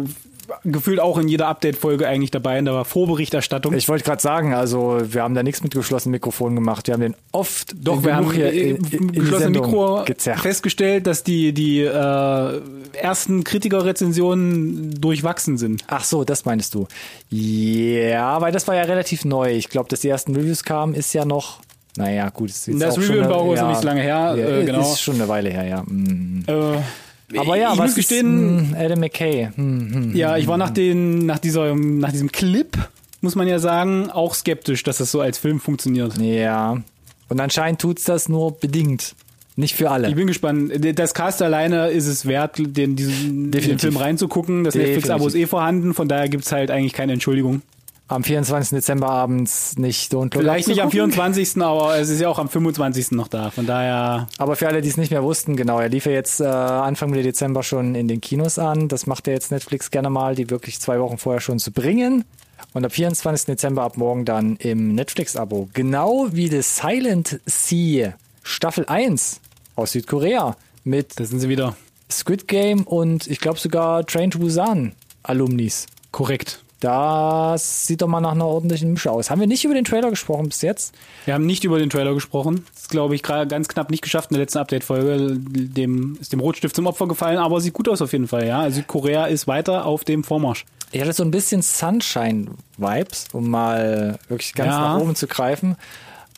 Gefühlt auch in jeder Update-Folge eigentlich dabei, in der Vorberichterstattung. Ich wollte gerade sagen, also wir haben da nichts mit geschlossenem Mikrofon gemacht. Wir haben den oft Doch, wir haben hier äh, in, in, in die geschlossene Sendung Mikro gezerrt. festgestellt, dass die, die äh, ersten Kritikerrezensionen durchwachsen sind. Ach so, das meinst du. Ja, weil das war ja relativ neu. Ich glaube, dass die ersten Reviews kamen, ist ja noch, naja, gut. Ist jetzt Das auch Review in Bauhaus ist ja, noch nicht lange her, Ja, äh, genau. Ist schon eine Weile her, ja. Mm. Äh, Aber ja, ich was muss gestehen, ist, hm, Adam McKay. Hm, hm. ja, ich war nach, den, nach, dieser, nach diesem Clip, muss man ja sagen, auch skeptisch, dass das so als Film funktioniert. Ja. Und anscheinend tut's das nur bedingt. Nicht für alle. Ich bin gespannt. Das Cast alleine ist es wert, den, diesen den. Film reinzugucken. Das Netflix-Abo ist eh vorhanden, von daher gibt's halt eigentlich keine Entschuldigung. Am 24. Dezember abends nicht Don't Look Vielleicht nicht am gucken. 24., aber es ist ja auch am 25. noch da. Von daher, Aber für alle, die es nicht mehr wussten, genau, er lief ja jetzt äh, Anfang Mitte Dezember schon in den Kinos an. Das macht er jetzt Netflix gerne mal, die wirklich zwei Wochen vorher schon zu bringen. Und ab 24. Dezember ab morgen dann im Netflix-Abo. Genau wie The Silent Sea Staffel 1 aus Südkorea mit da sind sie wieder. Squid Game und ich glaube sogar Train to Busan Alumnis. Korrekt. Das sieht doch mal nach einer ordentlichen Mische aus. Haben wir nicht über den Trailer gesprochen bis jetzt? Wir haben nicht über den Trailer gesprochen. Das ist, glaube ich, gerade ganz knapp nicht geschafft in der letzten Update-Folge. Dem ist dem Rotstift zum Opfer gefallen, aber sieht gut aus auf jeden Fall, ja. Also Südkorea ist weiter auf dem Vormarsch. Ich hatte so ein bisschen Sunshine-Vibes, um mal wirklich ganz Ja. nach oben zu greifen.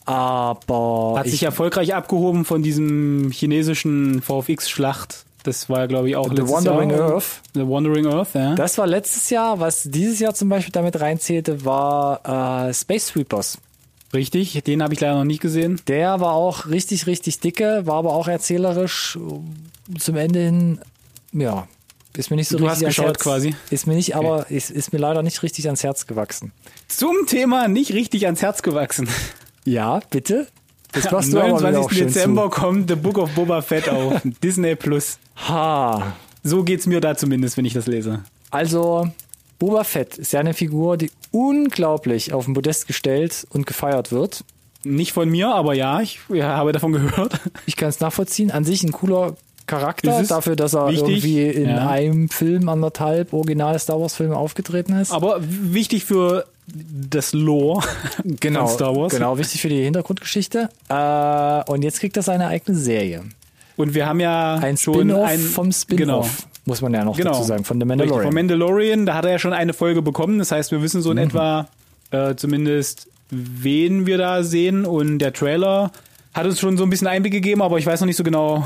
Aber Hat ich, sich erfolgreich abgehoben von diesem chinesischen VFX-Schlacht. Das war, glaube ich, auch The letztes Wandering Jahr. Earth. The Wandering Earth, ja. Das war letztes Jahr. Was dieses Jahr zum Beispiel damit reinzählte, war äh, Space Sweepers. Richtig, den habe ich leider noch nicht gesehen. Der war auch richtig, richtig dicke, war aber auch erzählerisch zum Ende hin, ja, ist mir nicht so Du richtig hast geschaut Herz, quasi? Ist mir nicht, aber ist, ist mir leider nicht richtig ans Herz gewachsen. Zum Thema nicht richtig ans Herz gewachsen. Ja, bitte? Das Am wieder auch 29. schön Dezember kommt The Book of Boba Fett auf Disney Plus. Ha. So geht's mir da zumindest, wenn ich das lese. Also, Boba Fett ist ja eine Figur, die unglaublich auf den Podest gestellt und gefeiert wird. Nicht von mir, aber ja, ich ja, habe davon gehört. Ich kann es nachvollziehen. An sich ein cooler Charakter, Ist dafür, dass er wichtig? irgendwie in Ja. einem Film, anderthalb Original Star Wars Filme aufgetreten ist. Aber wichtig für das Lore genau, von Star Wars. genau, wichtig für die Hintergrundgeschichte. Äh, und jetzt kriegt er seine eigene Serie. Und wir haben ja Ein schon Spin-off ein, vom Spin-off, muss man ja noch Genau. dazu sagen, von The Richtig, Mandalorian. Von Mandalorian, da hat er ja schon eine Folge bekommen. Das heißt, wir wissen so in Mhm. etwa äh, zumindest, wen wir da sehen. Und der Trailer hat uns schon so ein bisschen Einblick gegeben, aber ich weiß noch nicht so genau,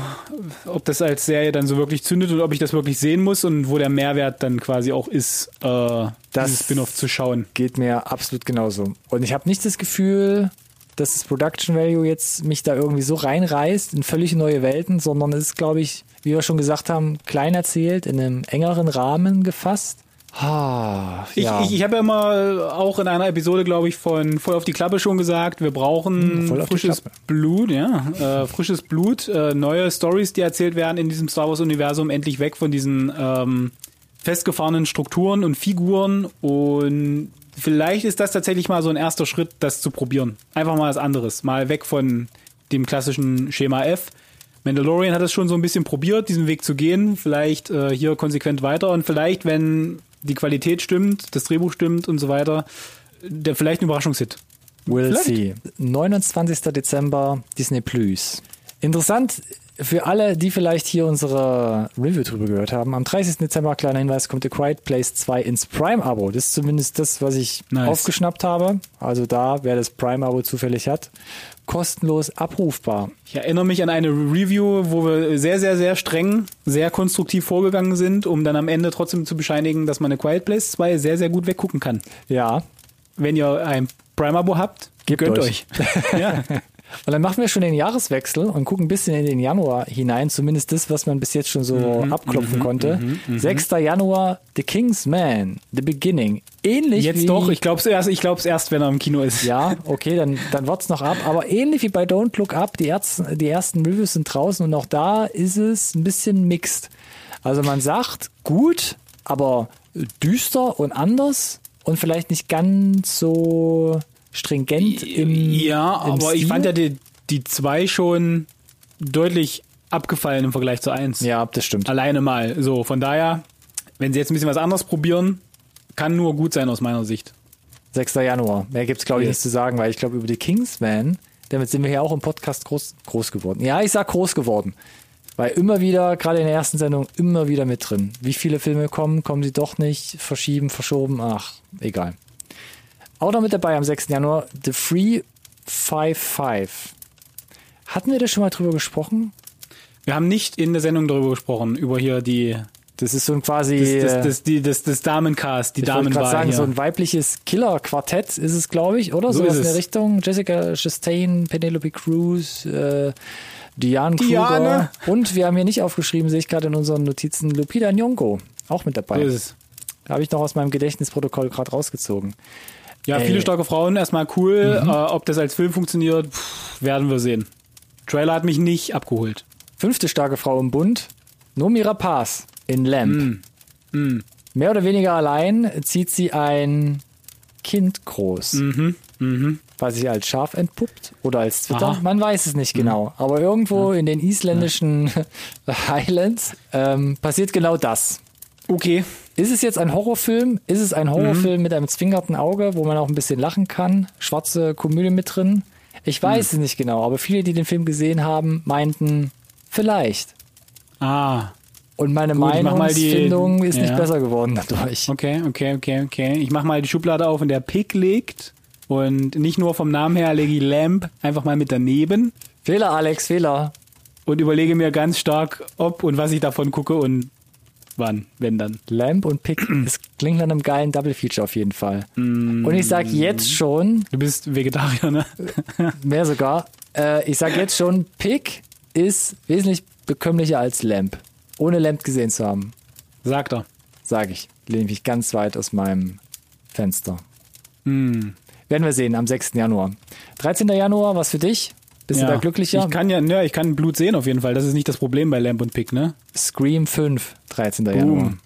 ob das als Serie dann so wirklich zündet und ob ich das wirklich sehen muss und wo der Mehrwert dann quasi auch ist, äh, Das- Spin-off zu schauen. Geht mir absolut genauso. Und ich habe nicht das Gefühl, dass das Production Value jetzt mich da irgendwie so reinreißt in völlig neue Welten, sondern es ist, glaube ich, wie wir schon gesagt haben, klein erzählt, in einem engeren Rahmen gefasst. Ah, Ich, ja. ich, ich habe ja immer auch in einer Episode, glaube ich, von Voll auf die Klappe schon gesagt, wir brauchen Hm, frisches. Blut, ja, äh, frisches Blut, äh, neue Stories, die erzählt werden in diesem Star Wars Universum, endlich weg von diesen ähm, festgefahrenen Strukturen und Figuren und vielleicht ist das tatsächlich mal so ein erster Schritt, das zu probieren. Einfach mal was anderes, mal weg von dem klassischen Schema F. Mandalorian hat es schon so ein bisschen probiert, diesen Weg zu gehen, vielleicht äh, hier konsequent weiter und vielleicht, wenn die Qualität stimmt, das Drehbuch stimmt und so weiter, der vielleicht ein Überraschungshit. We'll Vielleicht. see. 29. Dezember, Disney Plus. Interessant für alle, die vielleicht hier unsere Review drüber gehört haben. Am 30. Dezember, kleiner Hinweis, kommt The Quiet Place 2 ins Prime-Abo. Das ist zumindest das, was ich Nice. aufgeschnappt habe. Also da, wer das Prime-Abo zufällig hat, kostenlos abrufbar. Ich erinnere mich an eine Review, wo wir sehr, sehr, sehr streng, sehr konstruktiv vorgegangen sind, um dann am Ende trotzdem zu bescheinigen, dass man eine Quiet Place 2 sehr, sehr gut weggucken kann. Ja. Wenn ihr ein Prime-Abo habt, Gebt gönnt euch. euch. ja. Und dann machen wir schon den Jahreswechsel und gucken ein bisschen in den Januar hinein, zumindest das, was man bis jetzt schon so Mhm, abklopfen konnte. 6. Januar, The King's Man, The Beginning. Ähnlich wie Jetzt doch, ich glaube es erst, ich glaub's erst, wenn er im Kino ist. Ja, okay, dann, dann wart's noch ab. Aber ähnlich wie bei Don't Look Up, die, ersten, die ersten Reviews sind draußen und auch da ist es ein bisschen mixed. Also man sagt gut, aber düster und anders und vielleicht nicht ganz so stringent im Ja, im aber ich Stil. fand ja die, die zwei schon deutlich abgefallen im Vergleich zur eins. Ja, das stimmt. Alleine mal. So, von daher, wenn sie jetzt ein bisschen was anderes probieren, kann nur gut sein aus meiner Sicht. 6. Januar. Mehr gibt's glaube ich Yes. nicht zu sagen, weil ich glaube über die Kingsman, damit sind wir ja auch im Podcast groß, groß geworden. Ja, ich sag groß geworden. Weil immer wieder, gerade in der ersten Sendung, immer wieder mit drin. Wie viele Filme kommen, kommen sie doch nicht, verschieben, verschoben, ach, egal. Auch noch mit dabei am 6. Januar, The Free 5-5. Hatten wir da schon mal drüber gesprochen? Wir haben nicht in der Sendung darüber gesprochen, über hier die, Das ist so ein quasi, das, das, äh, das, die, das, das Damencast, die ich Damenwahl sagen, hier. so ein weibliches Killer-Quartett ist es, glaube ich, oder? So Sowas ist in der es. Richtung. Jessica Chastain, Penelope Cruz, äh, Diane Kruger. Und wir haben hier nicht aufgeschrieben, sehe ich gerade in unseren Notizen, Lupita Nyong'o. Auch mit so dabei. ist es. Habe ich noch aus meinem Gedächtnisprotokoll gerade rausgezogen. Ja, Ey. viele starke Frauen, erstmal cool. Äh, ob das als Film funktioniert, pff, werden wir sehen. Trailer hat mich nicht abgeholt. Fünfte starke Frau im Bund, Nomi Rapaz in Lamp. Mm. Mehr oder weniger allein zieht sie ein Kind groß. Mhm. Was sich als Schaf entpuppt oder als Twitter. Aha. Man weiß es nicht genau. Aber irgendwo in den isländischen Highlands ähm, passiert genau das. Okay. Ist es jetzt ein Horrorfilm? Ist es ein Horrorfilm mit einem zwingerten Auge, wo man auch ein bisschen lachen kann? Schwarze Komödie mit drin? Ich weiß es nicht genau, aber viele, die den Film gesehen haben, meinten, vielleicht. Ah. Und meine Gut, mal die- Meinungsfindung ist nicht ja. besser geworden dadurch. Okay, okay, okay, okay. Ich mach mal die Schublade auf, in der Pick liegt. Und nicht nur vom Namen her lege ich Lamp einfach mal mit daneben Fehler, Alex, Fehler. und überlege mir ganz stark, ob und was ich davon gucke und wann, wenn dann. Lamp und Pick, das klingt nach einem geilen Double Feature auf jeden Fall. Und ich sag jetzt schon, Du bist Vegetarier, ne? mehr sogar, äh, ich sag jetzt schon, Pick ist wesentlich bekömmlicher als Lamp. Ohne Lamp gesehen zu haben, Sagt er. sage ich. Lehne mich ganz weit aus meinem Fenster. Hm. Werden wir sehen am 6. Januar. 13. Januar, was für dich? Bist du da glücklicher? Ich kann ja, ja, ich kann Blut sehen auf jeden Fall. Das ist nicht das Problem bei Lamp und Pick, ne? Scream 5, 13. Januar. Boom.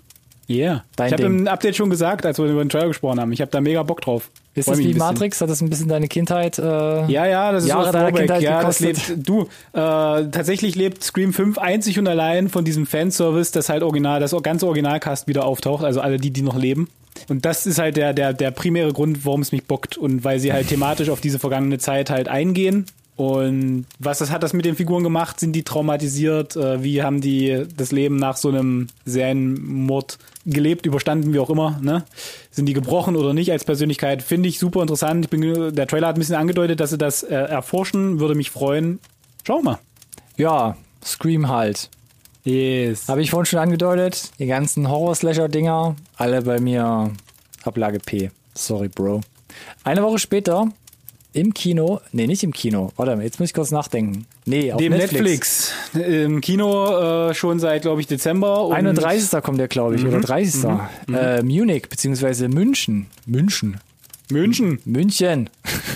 Yeah. Dein ich habe im Update schon gesagt, als wir über den Trailer gesprochen haben. Ich habe da mega Bock drauf. Ist Freu das wie. Matrix? Hat das ein bisschen deine Kindheit? Äh, Ja, ja, das ist Jahre deiner. Kindheit Ja, das lebt, du, äh, tatsächlich lebt Scream 5 einzig und allein von diesem Fanservice, dass halt original, das ganze Originalcast wieder auftaucht, also alle die, die noch leben. Und das ist halt der, der, der primäre Grund, warum es mich bockt. Und weil sie halt thematisch auf diese vergangene Zeit halt eingehen. Und was das hat das mit den Figuren gemacht? Sind die traumatisiert? Äh, wie haben die das Leben nach so einem Serienmord gelebt, überstanden, wie auch immer? Ne? Sind die gebrochen oder nicht als Persönlichkeit? Finde ich super interessant. Ich bin, der Trailer hat ein bisschen angedeutet, dass sie das äh, erforschen. Würde mich freuen. Schauen wir mal. ja, Scream halt. Yes. Habe ich vorhin schon angedeutet. Die ganzen Horror-Slasher-Dinger, alle bei mir Ablage P. Sorry, Bro. Eine Woche später, im Kino, nee, nicht im Kino, warte mal, jetzt muss ich kurz nachdenken. Nee, auf Dem Netflix. Netflix. Im Kino äh, schon seit, glaube ich, Dezember. Und 31. kommt der, glaube ich, oder 30. Äh, Munich, beziehungsweise München. München. München. München.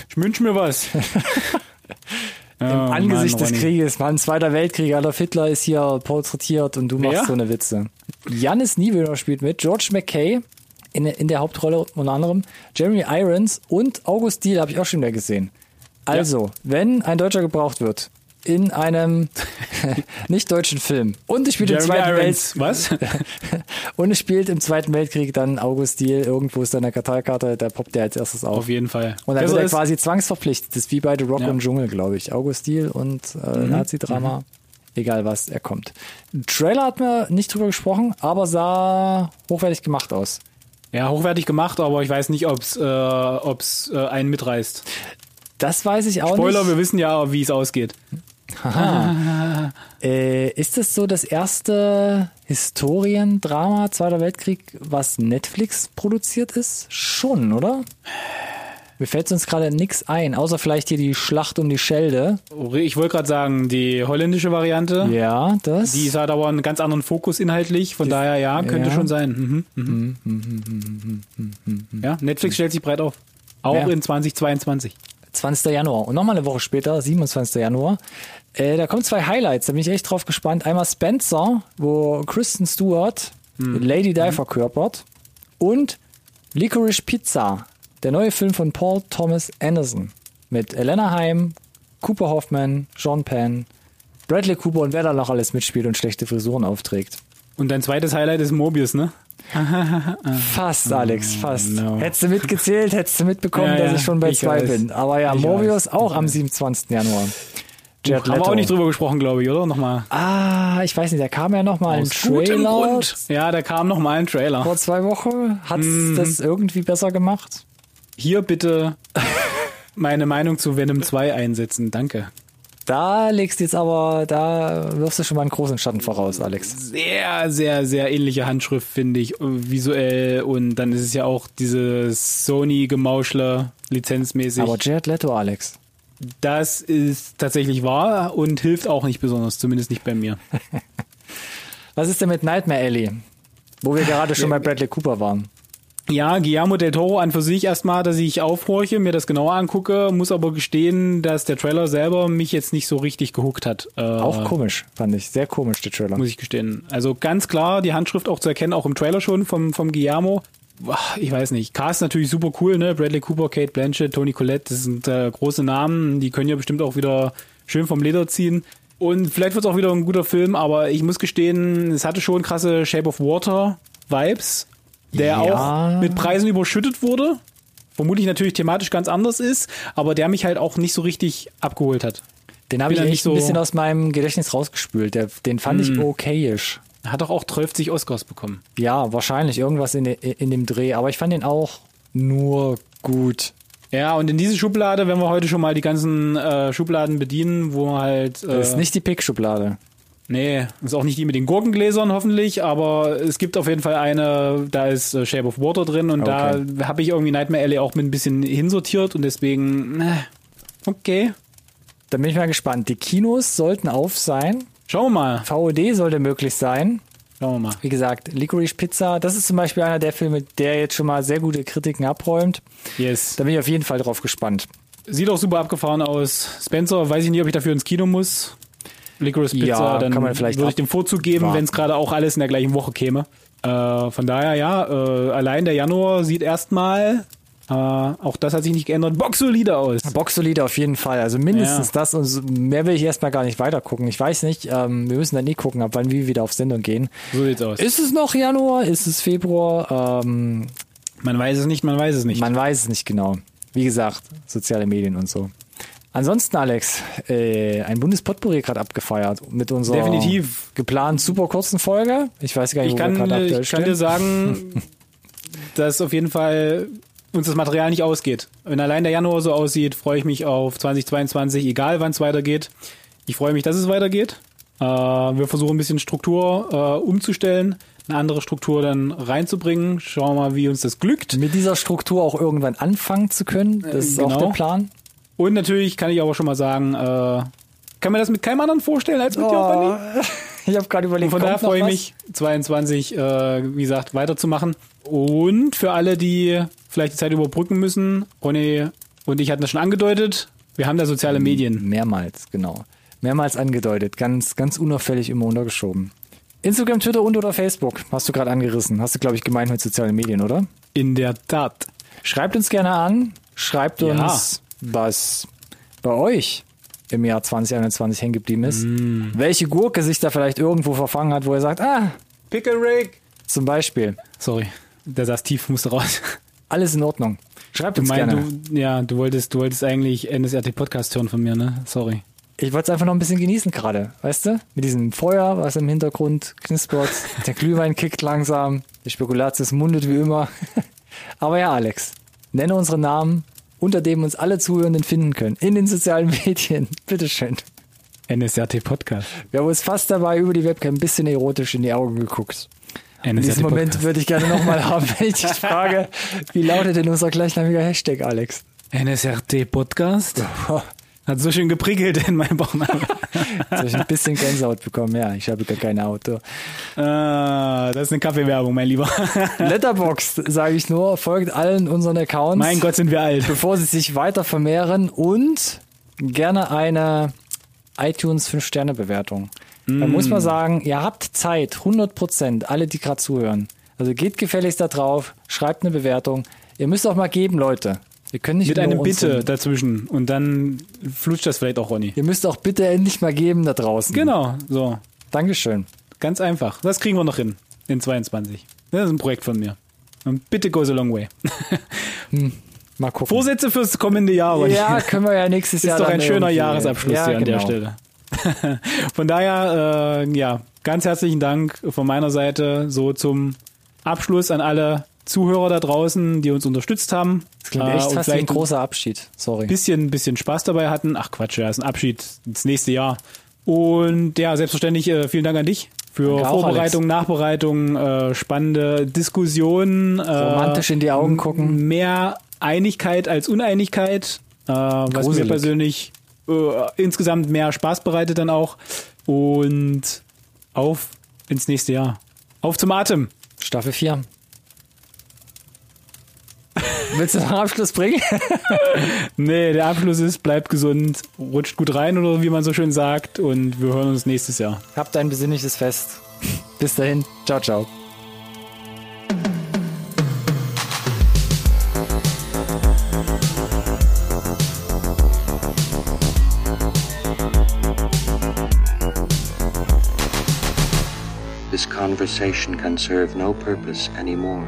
Ich wünsche mir was. Im Oh, Angesicht Mann, des. Krieges. Mann, Zweiter Weltkrieg, Adolf Hitler ist hier porträtiert und du machst so eine Witze. Janis Niewöhner spielt mit, George McKay in, in der Hauptrolle unter anderem, Jeremy Irons und August Diehl habe ich auch schon wieder gesehen. Also, wenn ein Deutscher gebraucht wird in einem nicht deutschen Film und es spielt im Zweiten Welt Irons. Was? und es spielt im Zweiten Weltkrieg dann August Diehl, irgendwo ist da eine Karteikarte, da poppt der als erstes auf. Auf jeden Fall. Und dann Besser wird er quasi zwangsverpflichtet. Das ist wie bei The Rock Ja. Mhm. und Dschungel, glaube ich. August Diehl und äh, Nazi-Drama. Egal was, er kommt. Trailer hat man nicht drüber gesprochen, aber sah hochwertig gemacht aus. Ja, hochwertig gemacht, aber ich weiß nicht, ob's, äh, ob's äh, einen mitreißt. Das weiß ich auch Spoiler, wir nicht. wissen ja, wie es ausgeht. Äh, ist das so das erste Historiendrama Zweiter Weltkrieg, was Netflix produziert ist? Schon, oder? Mir fällt uns gerade nix ein, außer vielleicht hier die Schlacht um die Schelde. Ich wollte gerade sagen, die holländische Variante, Ja, das. die hat aber einen ganz anderen Fokus inhaltlich, von daher ja, könnte ja. schon sein. Mhm, mhm. Ja, Netflix stellt sich breit auf. Auch Ja. in 2022. 20. Januar. Und nochmal eine Woche später, 27. Januar. Äh, da kommen zwei Highlights, da bin ich echt drauf gespannt. Einmal Spencer, wo Kristen Stewart Lady Di verkörpert. Und Licorice Pizza, der neue Film von Paul Thomas Anderson. Mit Elena Heim, Cooper Hoffman, Sean Penn, Bradley Cooper und wer da noch alles mitspielt und schlechte Frisuren aufträgt. Und dein zweites Highlight ist Mobius, ne? Fast, Alex, fast. no. Hättest du mitgezählt, hättest du mitbekommen, Ja, dass ja, ich schon bei ich zwei weiß. bin. Aber ja, Ich Mobius weiß, auch ich am weiß. 27. Januar. Jared Haben wir auch nicht drüber gesprochen, glaube ich, oder? Nochmal. Ah, ich weiß nicht, da kam ja noch mal ein Trailer. Ja, da kam noch mal ein Trailer. vor zwei Wochen. Hat Mhm. das irgendwie besser gemacht? Hier bitte meine Meinung zu Venom 2 einsetzen. Danke. Da legst du jetzt aber, da wirfst du schon mal einen großen Schatten voraus, Alex. Sehr, sehr, sehr ähnliche Handschrift, finde ich, visuell. Und dann ist es ja auch dieses Sony-Gemauschler lizenzmäßig. Aber Jared Leto, Alex. das ist tatsächlich wahr und hilft auch nicht besonders, zumindest nicht bei mir. Was ist denn mit Nightmare Alley? Wo wir gerade schon bei Bradley Cooper waren. Ja, Guillermo del Toro an für sich erstmal, dass ich aufhorche, mir das genauer angucke, muss aber gestehen, dass der Trailer selber mich jetzt nicht so richtig gehuckt hat. Äh, Auch komisch, fand ich. Sehr komisch, der Trailer. muss ich gestehen. Also ganz klar, die Handschrift auch zu erkennen, auch im Trailer schon vom, vom Guillermo. Ich weiß nicht. Cast natürlich super cool, ne? Bradley Cooper, Kate Blanchett, Tony Collette, das sind äh, große Namen. Die können ja bestimmt auch wieder schön vom Leder ziehen. Und vielleicht wird es auch wieder ein guter Film, aber ich muss gestehen, es hatte schon krasse Shape of Water Vibes, der Ja. auch mit Preisen überschüttet wurde. Vermutlich natürlich thematisch ganz anders ist, aber der mich halt auch nicht so richtig abgeholt hat. Den habe ich echt nicht so- ein bisschen aus meinem Gedächtnis rausgespült. Der, den fand ich okayisch. Er hat doch auch 12 Oscars bekommen. Ja, wahrscheinlich irgendwas in, de, in dem Dreh. Aber ich fand den auch nur gut. Ja, und in diese Schublade, wenn wir heute schon mal die ganzen äh, Schubladen bedienen, wo halt. Äh, Das ist nicht die Pick-Schublade. Nee, ist auch nicht die mit den Gurkengläsern hoffentlich, aber es gibt auf jeden Fall eine, da ist äh, Shape of Water drin und Okay. da habe ich irgendwie Nightmare Alley auch mit ein bisschen hinsortiert und deswegen, äh, okay. Da bin ich mal gespannt. Die Kinos sollten auf sein. Schauen wir mal. VOD sollte möglich sein. Schauen wir mal. Wie gesagt, Licorice Pizza, das ist zum Beispiel einer der Filme, der jetzt schon mal sehr gute Kritiken abräumt. Yes. Da bin ich auf jeden Fall drauf gespannt. Sieht auch super abgefahren aus. Spencer, weiß ich nicht, ob ich dafür ins Kino muss. Licorice Pizza, Ja, dann kann man vielleicht würde ich den Vorzug geben, wenn es gerade auch alles in der gleichen Woche käme. Äh, von daher, ja, äh, allein der Januar sieht erstmal, äh, auch das hat sich nicht geändert, boxsolide aus. Boxsolide auf jeden Fall. Also mindestens Ja. das und mehr will ich erstmal gar nicht weiter gucken. Ich weiß nicht, ähm, wir müssen dann eh gucken, ab wann wir wieder auf Sendung gehen. So sieht's aus. Ist es noch Januar? Ist es Februar? Ähm, Man weiß es nicht, man weiß es nicht. man weiß es nicht genau. Wie gesagt, soziale Medien und so. Ansonsten, Alex, äh, ein Bundespotpourri gerade abgefeiert mit unserer Definitiv. geplanten super kurzen Folge. Ich weiß gar nicht, ich wo kann, wir gerade aktuell ich kann stehen. dir sagen, dass auf jeden Fall uns das Material nicht ausgeht. Wenn allein der Januar so aussieht, freue ich mich auf 2022, egal wann es weitergeht. Ich freue mich, dass es weitergeht. Äh, wir versuchen ein bisschen Struktur äh, umzustellen, eine andere Struktur dann reinzubringen. Schauen wir mal, wie uns das glückt. mit dieser Struktur auch irgendwann anfangen zu können. Das ist auch genau. der Plan. Und natürlich kann ich aber schon mal sagen, äh, kann mir das mit keinem anderen vorstellen als mit dir. Oh, ich habe gerade überlegt, Von daher freue ich mich, 22, äh, wie gesagt, weiterzumachen. Und für alle, die vielleicht die Zeit überbrücken müssen, Ronny und ich hatten das schon angedeutet, wir haben da soziale Medien. Mehrmals, genau. Mehrmals angedeutet, ganz, ganz unauffällig immer untergeschoben. Instagram, Twitter und oder Facebook hast du gerade angerissen. Hast du, glaube ich, gemeint mit sozialen Medien, oder? In der Tat. Schreibt uns gerne an. Schreibt Ja. uns, was bei euch im Jahr 2021 hängen geblieben ist. Mm. Welche Gurke sich da vielleicht irgendwo verfangen hat, wo er sagt, ah, Pickle Rick. zum Beispiel, Sorry, der saß tief, musste raus. alles in Ordnung. Schreibt Du uns meinst, gerne. du, ja, du wolltest, du wolltest eigentlich NSRT Podcast hören von mir, ne? Sorry. Ich wollte es einfach noch ein bisschen genießen gerade, weißt du? Mit diesem Feuer, was im Hintergrund knispert. Der Glühwein kickt langsam. Der Spekulatius mundet wie immer. Aber ja, Alex, nenne unsere Namen, unter dem uns alle Zuhörenden finden können. In den sozialen Medien. Bitteschön. NSRT Podcast. Wir haben uns fast dabei über die Webcam ein bisschen erotisch in die Augen geguckt. NSRT Diesen Moment Podcast. würde ich gerne nochmal haben, wenn ich dich frage, wie lautet denn unser gleichnamiger Hashtag, Alex? NSRT Podcast. Hat so schön geprickelt in meinem Bauchnabel. Jetzt habe ich ein bisschen Gänsehaut bekommen. Ja, ich habe gar kein Auto. ah, das ist eine Kaffeewerbung, mein Lieber. Letterboxd, sage ich nur, folgt allen unseren Accounts. mein Gott, sind wir alt. bevor sie sich weiter vermehren und gerne eine iTunes 5-Sterne-Bewertung. Da muss Mm. man sagen, ihr habt Zeit, 100 Prozent, alle, die gerade zuhören. Also geht gefälligst da drauf, schreibt eine Bewertung. Ihr müsst auch mal geben, Leute. Wir können nicht Mit einem Bitte dazwischen. Und dann flutscht das vielleicht auch, Ronny. Ihr müsst auch bitte endlich mal geben da draußen. Genau, so. Dankeschön. Ganz einfach. Das kriegen wir noch hin. In 22. Das ist ein Projekt von mir. Und bitte goes a long way. Mal gucken. Vorsätze fürs kommende Jahr, Ronny. ja, können wir ja nächstes Ist Jahr doch dann ein schöner Jahresabschluss ja, hier an der genau. Stelle. Von daher, äh, ja, ganz herzlichen Dank von meiner Seite so zum Abschluss an alle Zuhörer da draußen, die uns unterstützt haben. Das klingt Äh, echt und fast wie ein großer Abschied. Sorry. bisschen, bisschen Spaß dabei hatten. Ach Quatsch, ja, ist ein Abschied ins nächste Jahr. Und ja, selbstverständlich äh, vielen Dank an dich für Danke auch, Vorbereitung, Nachbereitung, äh, spannende Diskussionen. Äh, Romantisch in die Augen gucken. Mehr Einigkeit als Uneinigkeit, äh, was mir persönlich äh, insgesamt mehr Spaß bereitet dann auch. Und auf ins nächste Jahr. Auf zum Atem. Staffel 4. Willst du noch einen Abschluss bringen? Nee, der Abschluss ist, bleibt gesund, rutscht gut rein oder wie man so schön sagt und wir hören uns nächstes Jahr. Habt ein besinnliches Fest. Bis dahin. Ciao, ciao. This conversation can serve no purpose anymore.